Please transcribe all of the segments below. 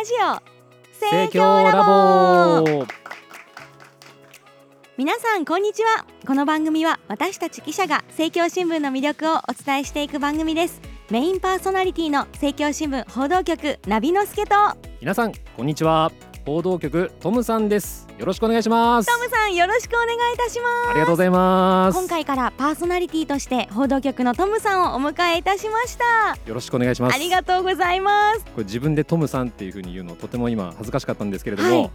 ラジオ。盛況ラボ。皆さんこんにちは。この番組は私たち記者が政教新聞の魅力をお伝えしていく番組です。メインパーソナリティの政教新聞報道局ナビのすけと。皆さんこんにちは報道局トムさんです。よろしくお願いします。トムさんよろしくお願いいたします。ありがとうございます。今回からパーソナリティとして報道局のトムさんをお迎えいたしました。よろしくお願いします。ありがとうございます。これ自分でトムさんっていう風に言うのとても今恥ずかしかったんですけれども、はい。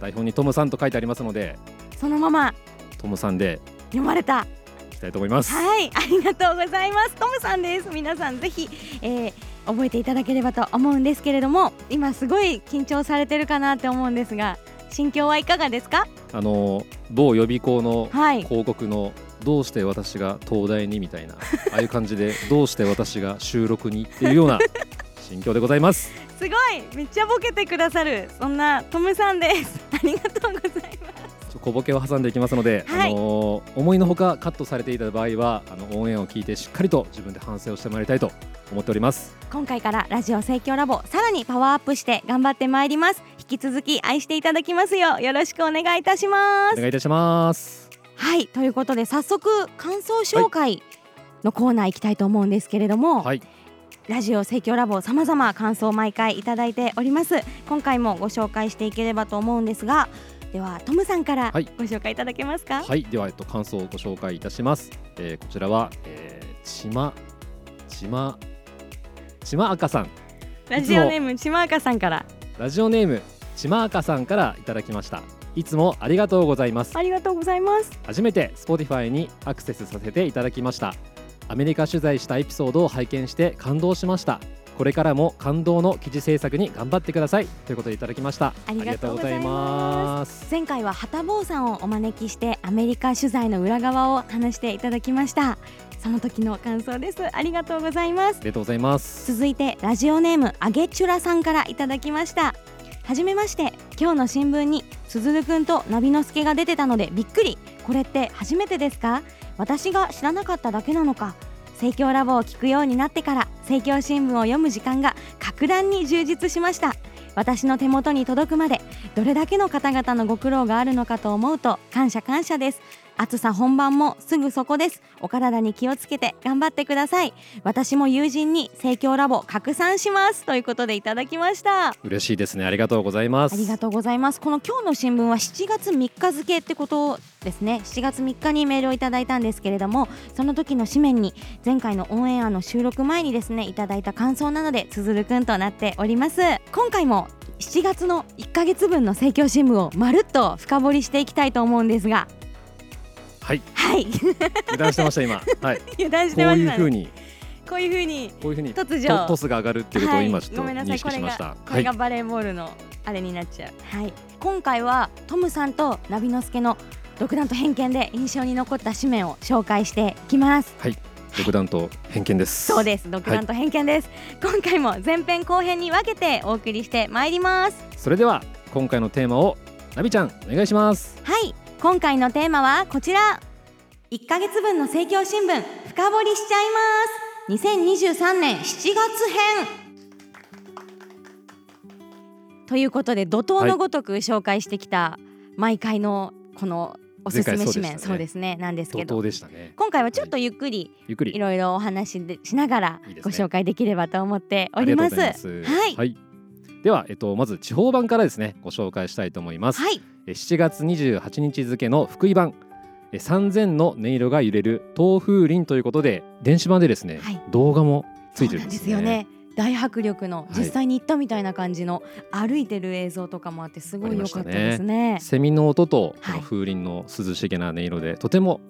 台本にトムさんと書いてありますのでそのままトムさんで読まれた。いきたいと思います、はいありがとうございます。トムさんです。皆さんぜひ、えー覚えていただければと思うんですけれども今すごい緊張されてるかなって思うんですが心境はいかがですか？あの某予備校のはい。広告のどうして私が東大にみたいな ああいう感じでどうして私が収録にっていうような心境でございます。すごい！めっちゃボケてくださるそんなトムさんです。ありがとうございます小ボケを挟んでいきますので、はい。あのー思いのほかカットされていた場合はあのオンエアを聞いてしっかりと自分で反省をしてまいりたいと思っております。今回からラジオ盛況ラボさらにパワーアップして頑張ってまいります。引き続き愛していただきますよよろしくお願いいたします。お願いいたします。はいということで早速感想紹介のコーナー行きたいと思うんですけれども、はい。ラジオ盛況ラボさまざま感想を毎回いただいております。今回もご紹介していければと思うんですがではトムさんからはい。ご紹介いただけますか、はい。ではえっと感想をご紹介いたします、えーこちらは、えー、ちまちまちまあかさん。ラジオネームちまあかさんから。ラジオネームちまあかさんからいただきました。いつもありがとうございます。ありがとうございます。初めて Spotify にアクセスさせていただきました。アメリカ取材したエピソードを拝見して感動しましたこれからも感動の記事制作に頑張ってください。ということでいただきました。ありがとうございます。す。前回は旗坊さんをお招きしてアメリカ取材の裏側を話していただきました。その時の感想です。ありがとうございます。ありがとうございます。続いてラジオネームあげちゅらさんからいただきました。はじめまして。今日の新聞にすずるくんとナビのすけが出てたのでびっくり。これって初めてですか？私が知らなかっただけなのか盛況ラボを聞くようになってから盛況新聞を読む時間が格段に充実しました。私の手元に届くまでどれだけの方々のご苦労があるのかと思うと感謝感謝です。暑さ本番もすぐそこです。お体に気をつけて頑張ってください。私も友人に盛況ラボ拡散しますということでいただきました。嬉しいですね。ありがとうございます。ありがとうございます。この今日の新聞は7月3日付ってことですね。7月3日にメールをいただいたんですけれどもその時の紙面に前回のオンエアの収録前にですねいただいた感想なのでつづるくんとなっております。今回も7月の1ヶ月分の盛況新聞をまるっと深掘りしていきたいと思うんですがはい。はい。油断してました今。はい。油断しこうてましたね。いう風に。こういう風にこういう風に突如。トトスが上がるっていうことを今ちょっと認い。これが識しました。これがバレーボールのあれになっちゃう、はい、今回はトムさんとナビノスケの独断と偏見で印象に残った紙面を紹介していきます。独断と偏見です。そうです。独断と偏見です、今回も前編後編に分けてお送りしてまいります。それでは今回のテーマをナビちゃんお願いします。はい今回のテーマはこちら。1ヶ月分の盛況新聞深掘りしちゃいます。2023年7月編。ということで怒涛のごとく紹介してきた毎回のこのおすすめ紙面。そうですね。なんです怒けど。涛でしたね。今回はちょっとゆっくりゆっくり。いろいろお話でしながらご紹介できればと思っておありますはいはい、では、えっと、まず地方版からですね。ご紹介したいと思います、はいえ7月28日付の福井版。え3000の音色が揺れる東風林ということで電子版でですね、はい。動画もついてるんでね。ですすよね。大迫力のはい。実際に行ったみたいな感じの歩いてる映像とかもあってすごい良かったですね。セミの音と風鈴の涼しげな音色で、とても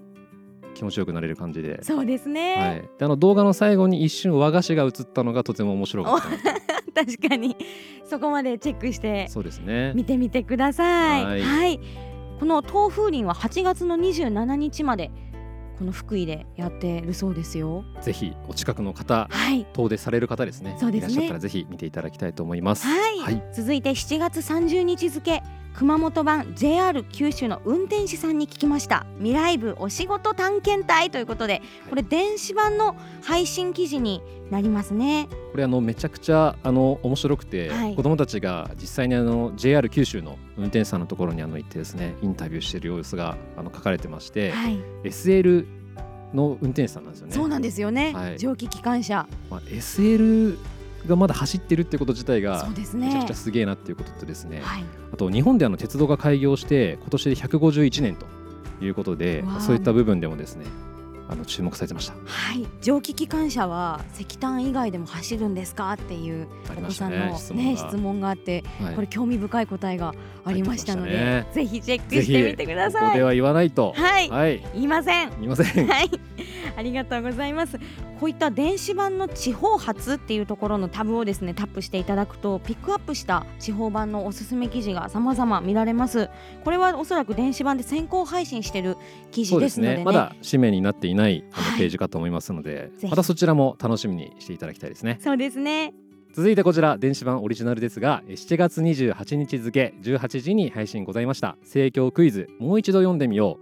気持ちよくなれる感じで。そうですはい、あの動画の最後に一瞬和菓子が映ったのがとても面白かった 確かに。そこまでチェックしてそうですね。見てみてください。ははい。い、この東風林は8月の27日までこの福井でやってるそうですよ。ぜひお近くの方はい。遠出される方ですね。そうですね。いらっしゃったらぜひ見ていただきたいと思います。はい、はい。続いて7月30日付熊本版 JR 九州の運転士さんに聞きました。未来部お仕事探検隊ということでこれ電子版の配信記事になりますね。これあのめちゃくちゃあの面白くて、はい。子どもたちが実際にあの JR 九州の運転手さんのところにあの行ってですねインタビューしている様子があの書かれてまして、はい。SL の運転手さんなんですよね。そうなんですよね、はい。蒸気機関車。まあ、SL がまだ走ってるってこと自体がめちゃくちゃすげえなっていうこととですね、はい。あと日本であの鉄道が開業して今年で151年ということでそういった部分でもですねあの注目されてました。はい、蒸気機関車は石炭以外でも走るんですか？っていうお子さんの質問がね質問があって、はいこれ興味深い答えがありましたのでぜひチェックしてみてくだこさい。こでは言わないと。はい、はい、言いません。すみません。はい、ありがとうございます。こういった電子版の地方発っていうところのタブをですねタップしていただくとピックアップした地方版のおすすめ記事が様々見られます。これはおそらく電子版で先行配信している記事ですのでね。ね。まだ紙面になっていないあはいのページかと思いますので、ぜひまたそちらも楽しみにしていただきたいですね。そうですね。続いてこちら電子版オリジナルですが、え7月28日付18時に配信ございました盛況クイズもう一度読んでみよ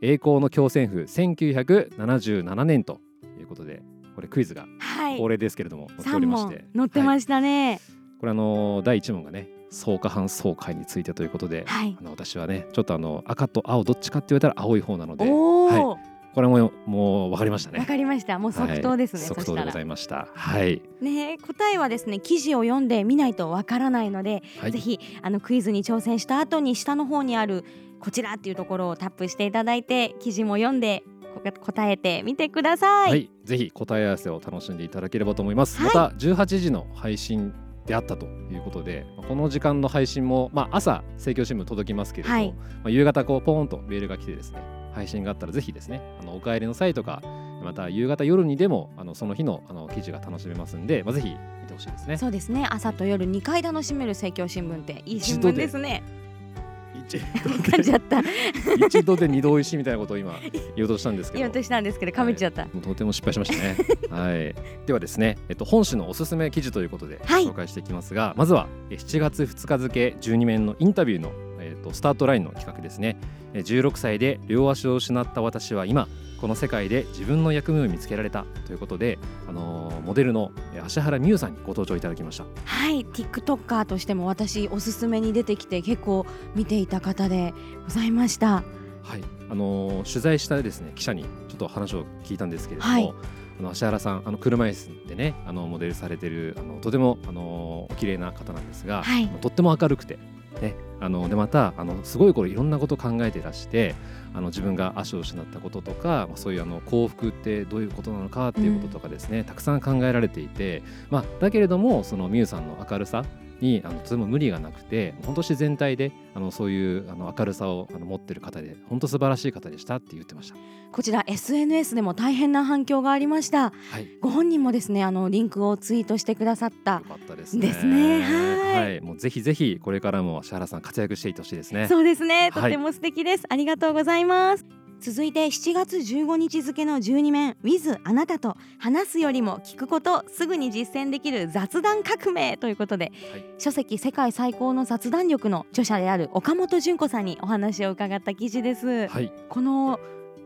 う栄光の強戦譜1977年ということで、これクイズがはい。恒例ですけれども、載っておりまして、載ってまはいしたね。これあの第1問がね総下半総会についてということで、はい。あの私はねちょっとあの赤と青どっちかって言われたら青い方なので、はいこれももう分かりましたね。わかりました。もう即答ですね。はい即答でございました。はい。ね答えはですね記事を読んでみないとわからないので、はいぜひあのクイズに挑戦した後に下の方にあるこちらっていうところをタップしていただいて記事も読んでこ答えてみてください。はい、ぜひ答え合わせを楽しんでいただければと思います。はいまた18時の配信であったということで、この時間の配信もまあ朝政教新聞届きますけれども、はいまあ夕方こうポーンとメールが来てですね、配信があったらぜひですね、あのお帰りの際とかまた夕方夜にでもあのその日のあの記事が楽しめますんで、まあぜひ見てほしいですね。そうですね朝と夜2回楽しめる政教新聞っていい新聞ですね。一噛ん じゃった一度で二度おいしいみたいなことを今言おうとしたんですけど言おうとしたんですけど噛めちゃった。もうとても失敗しましたね。はい。ではですね、えっと本誌のおすすめ記事ということではい紹介していきますが、まずはえ7月2日付12面のインタビューのとスタートラインの企画ですね。え16歳で両足を失った私は今この世界で自分の役目を見つけられたということで、あのーモデルのえ芦原美優さんにご登場いただきました。はい TikToker としても私おすすめに出てきて結構見ていた方でございました。はい、あのー取材したですね記者にちょっと話を聞いたんですけれども、はいあの芦原さんあの車椅子でねあのモデルされてるあのとてもあのお綺麗な方なんですが、はいとっても明るくてねあのでまたあのすごいこれいろんなことを考えていらしてあの自分が足を失ったこととか、まあ、そういうあの幸福ってどういうことなのかっていうこととかですね、たくさん考えられていて、まあ、だけれどもそのミュウさんの明るさにあのとても無理がなくて本当自然体であのそういうあの明るさをあの持ってる方で本当素晴らしい方でしたって言ってました。こちら SNS でも大変な反響がありました。はいご本人もですねあのリンクをツイートしてくださったよ。かったですね。ねはいはい、もうぜひぜひこれからも芦原さん活躍していってほしいですね。そうですねとはいても素敵です、ありがとうございます続いて7月15日付の12面 With あなたと話すよりも聞くことすぐに実践できる雑談革命ということで、はい。書籍世界最高の雑談力の著者である岡本純子さんにお話を伺った記事です、はい、この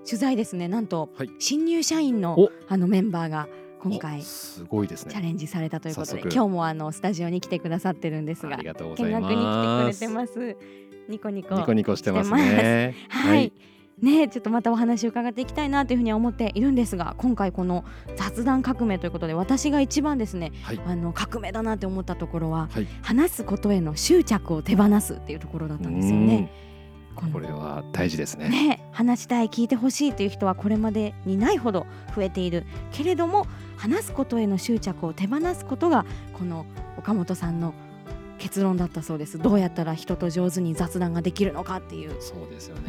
取材ですねなんと、はい。新入社員のお。あのメンバーが今回おすごいですね。チャレンジされたということで今日もあのスタジオに来てくださってるんですが見学。に来てくれてます。ニコニコニコニコしてますね。はい、ねちょっとまたお話を伺っていきたいなというふうには思っているんですが今回この雑談革命ということで私が一番ですねはい、あの革命だなって思ったところははい、話すことへの執着を手放すっていうところだったんですよね。これは大事ですね。ね、話したい聞いてほしいという人はこれまでにないほど増えているけれども話すことへの執着を手放すことがこの岡本さんの結論だったそうです。どうやったら人と上手に雑談ができるのかっていう。そうですよね。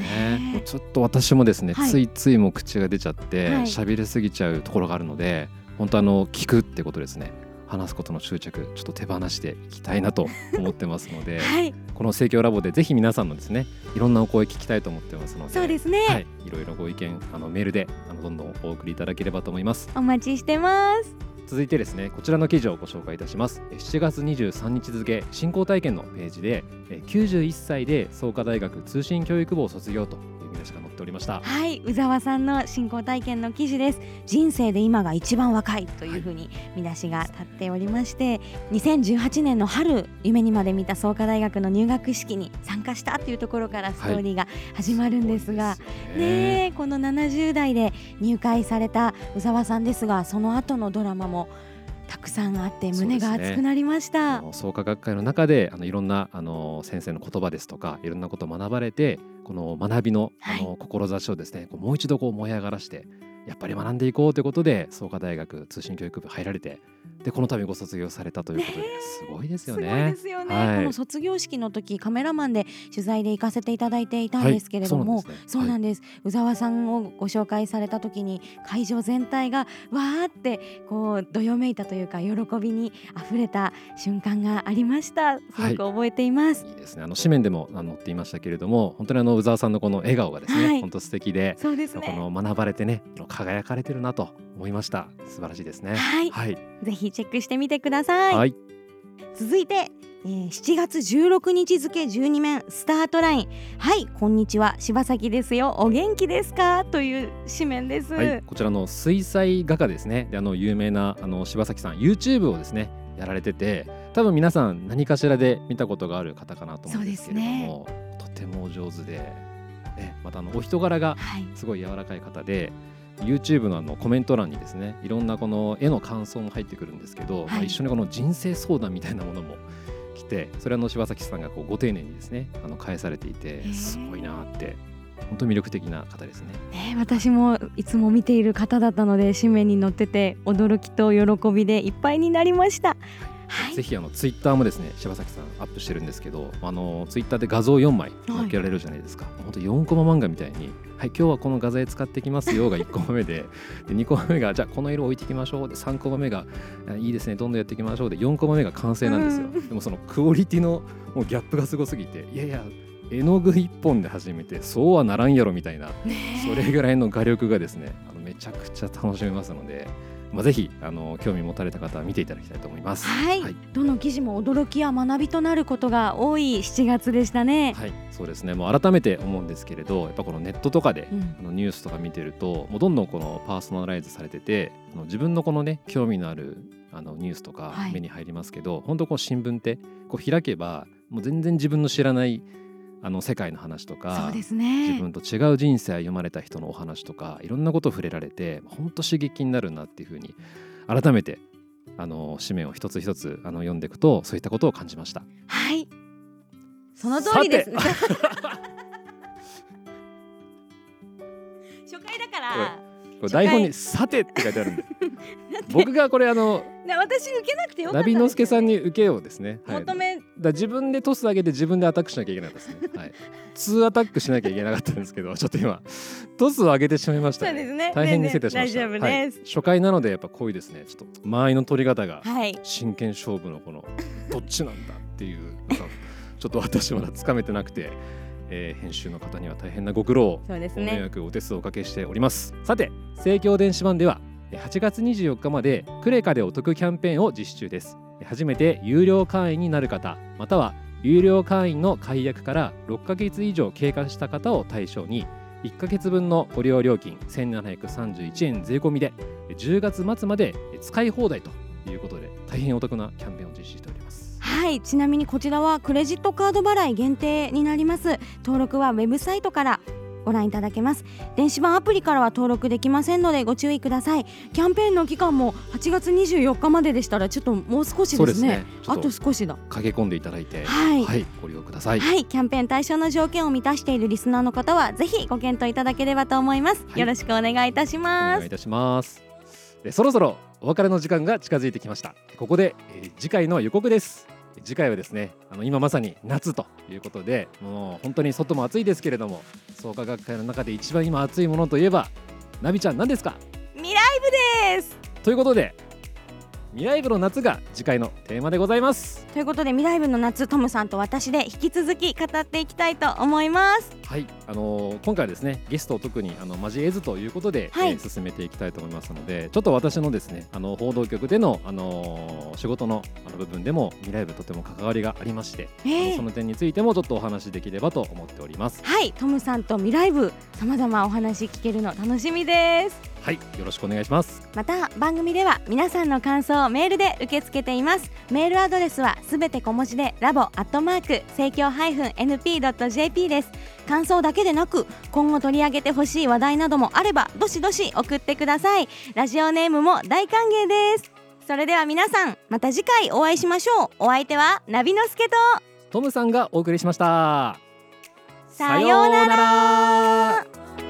ね。ちょっと私もですね、はい。ついついもう口が出ちゃってはい。喋、りすぎちゃうところがあるので、本当あの聞くってことですね。話すことの執着ちょっと手放していきたいなと思ってますので、はい。この盛況ラボでぜひ皆さんのですねいろんなお声聞きたいと思ってますのでそうですね、はい、いろいろご意見あのメールであのどんどんお送りいただければと思います。お待ちしてます続いてですねこちらの記事をご紹介いたします。7月23日付進行体験のページで91歳で創価大学通信教育部を卒業とっておりました。はい。宇沢さんの進行体験の記事です。人生で今が一番若いというふうに見出しが立っておりまして、2018年の春夢にまで見た創価大学の入学式に参加したっていうところからストーリーが始まるんですが、すごいね。えこの70代で入会された宇沢さんですがその後のドラマもたくさんあって胸が熱くなりました。あの創価学会の中であのいろんなあの先生の言葉ですとかいろんなことを学ばれてこの学びのあの志をですねこうもう一度こう燃え上がらしてやっぱり学んでいこうということで創価大学通信教育部入られてでこの度ご卒業されたということで、ねすごいですよすごいねで。すよね、はい。この卒業式の時カメラマンで取材で行かせていただいていたんですけれども、はい。そうなんです、宇沢さんをご紹介された時に会場全体がわーってこうどよめいたというか喜びに溢れた瞬間がありました。すごく覚えています、いいですね。あの紙面でもあの載っていましたけれども、本当にあの宇沢さんのこの笑顔がですね、はい。本当素敵で、そうですこねの学ばれてね、輝かれてるなと思いました。素晴らしいですね。はい。はい。ぜひチェックしてみてください、はい。続いて、えー7月16日付12面スタートライン。はいこんにちは。柴崎ですよ。お元気ですか？という紙面です、はい、こちらの水彩画家ですね。で、あの有名なあの柴崎さん、YouTube をですね、やられてて、多分皆さん何かしらで見たことがある方かなと思うんですけれども、とてもお上手で、ね、またあのお人柄がはい。すごい柔らかい方で YouTube のあのコメント欄にですねいろんなこの絵の感想も入ってくるんですけど、まあ、はい一緒にこの人生相談みたいなものも来てそれは柴崎さんがこうご丁寧にですねあの返されていてーすごいなって本当に魅力的な方ですね。ね、私もいつも見ている方だったので紙面に載ってて驚きと喜びでいっぱいになりました。はい、ぜひあのツイッターもですね柴崎さんアップしてるんですけどあのツイッターで画像4枚載っけられるじゃないですか、本当4コマ漫画みたいに「はい今日はこの画材使ってきますよ」が 1コマ目でで2コマ目が「じゃあこの色置いていきましょう」で3コマ目があ「いいですねどんどんやっていきましょう」で4コマ目が完成なんですよ、うん。でもそのクオリティのもうギャップがすごすぎていやいや絵の具1本で始めてそうはならんやろみたいなねそれぐらいの画力がですねあのめちゃくちゃ楽しめますので、まあ、ぜひあの興味持たれた方は見ていただきたいと思います。はい、はいどの記事も驚きや学びとなることが多い7月でしたね。はい、そうですね。もう改めて思うんですけれど、やっぱこのネットとかで、うんあのニュースとか見てると、もうどんどんこのパーソナライズされてて、あの自分のこのね興味のあるあのニュースとかはい目に入りますけど、本当こう新聞ってこう開けばもう全然自分の知らないあの世界の話とか。です自ね。分と違う人生を歩まれた人のお話とかいろんなことを触れられて本当刺激になるなっていうふうに改めてあの紙面を一つ一つあの読んでいくとそういったことを感じました。はい。その通りです。さ 初回だから。これ台本に「さて」って書いてあるんで。僕がこれあのね私受けなくてよかったナビノスケさんにに受けようですね、はい、求め、ら自分でトス上げて自分でアタックしなきゃいけなかったですね、はい、2アタックしなきゃいけなかったんですけどちょっと今。トスを上げてしまいましたね。そうですね。大変に失礼しました、全然大丈夫です。はい、初回なのでやっぱこういうですね。ちょっと間合いの取り方がはい。真剣勝負のこのどっちなんだっていうちょっと私まだつかめてなくて、えー編集の方には大変なご苦労そうですご迷ね。惑お手数をおかけしております。さて盛況電子版ではえ8月24日までクレカでお得キャンペーンを実施中です。え初めて有料会員になる方または有料会員の解約から6ヶ月以上経過した方を対象に1ヶ月分のご利用料金1731円税込みでえ10月末までえ使い放題ということで大変お得なキャンペーンを実施しておりますはい。ちなみにこちらはクレジットカード払い限定になります。登録はウェブサイトからご覧いただけます。電子版アプリからは登録できませんのでご注意ください。キャンペーンの期間も8月24日まででしたらちょっともう少しですすねちょあっとと少しだ。駆け込んでいただいてはい。はい、ご利用くださいはい、キャンペーン対象の条件を満たしているリスナーの方はぜひご検討いただければと思います。はいよろしくお願いいたしおます。願いいたしますでそろそろお別れの時間が近づいてきましたここで、えー次回の予告です次回はですねあの今まさに夏ということでもう本当に外も暑いですけれども創価学会の中で一番今暑いものといえばナビちゃん何ですか？ミライブです。ということで未来部の夏が次回のテーマでございます。ということで未来部の夏トムさんと私で引き続き語っていきたいと思います。はい。あのー今回はですねゲストを特にあの交えずということで、はい。えー進めていきたいと思いますのでちょっと私のですねあの報道局での、あのー仕事のあの部分でも未来部とても関わりがありまして、えー。その点についてもちょっとお話しできればと思っております。はい。トムさんと未来部さまざまお話聞けるの楽しみですはいよろしくお願いします。また番組では皆さんの感想をメールで受け付けています。メールアドレスはすべて小文字でラボアットマーク生協 -np.jp です。感想だけでなく今後取り上げてほしい話題などもあればどしどし送ってください。ラジオネームも大歓迎です。それでは皆さんまた次回お会いしましょう。お相手はナビのすけとトムさんがお送りしました。さようなら。さようなら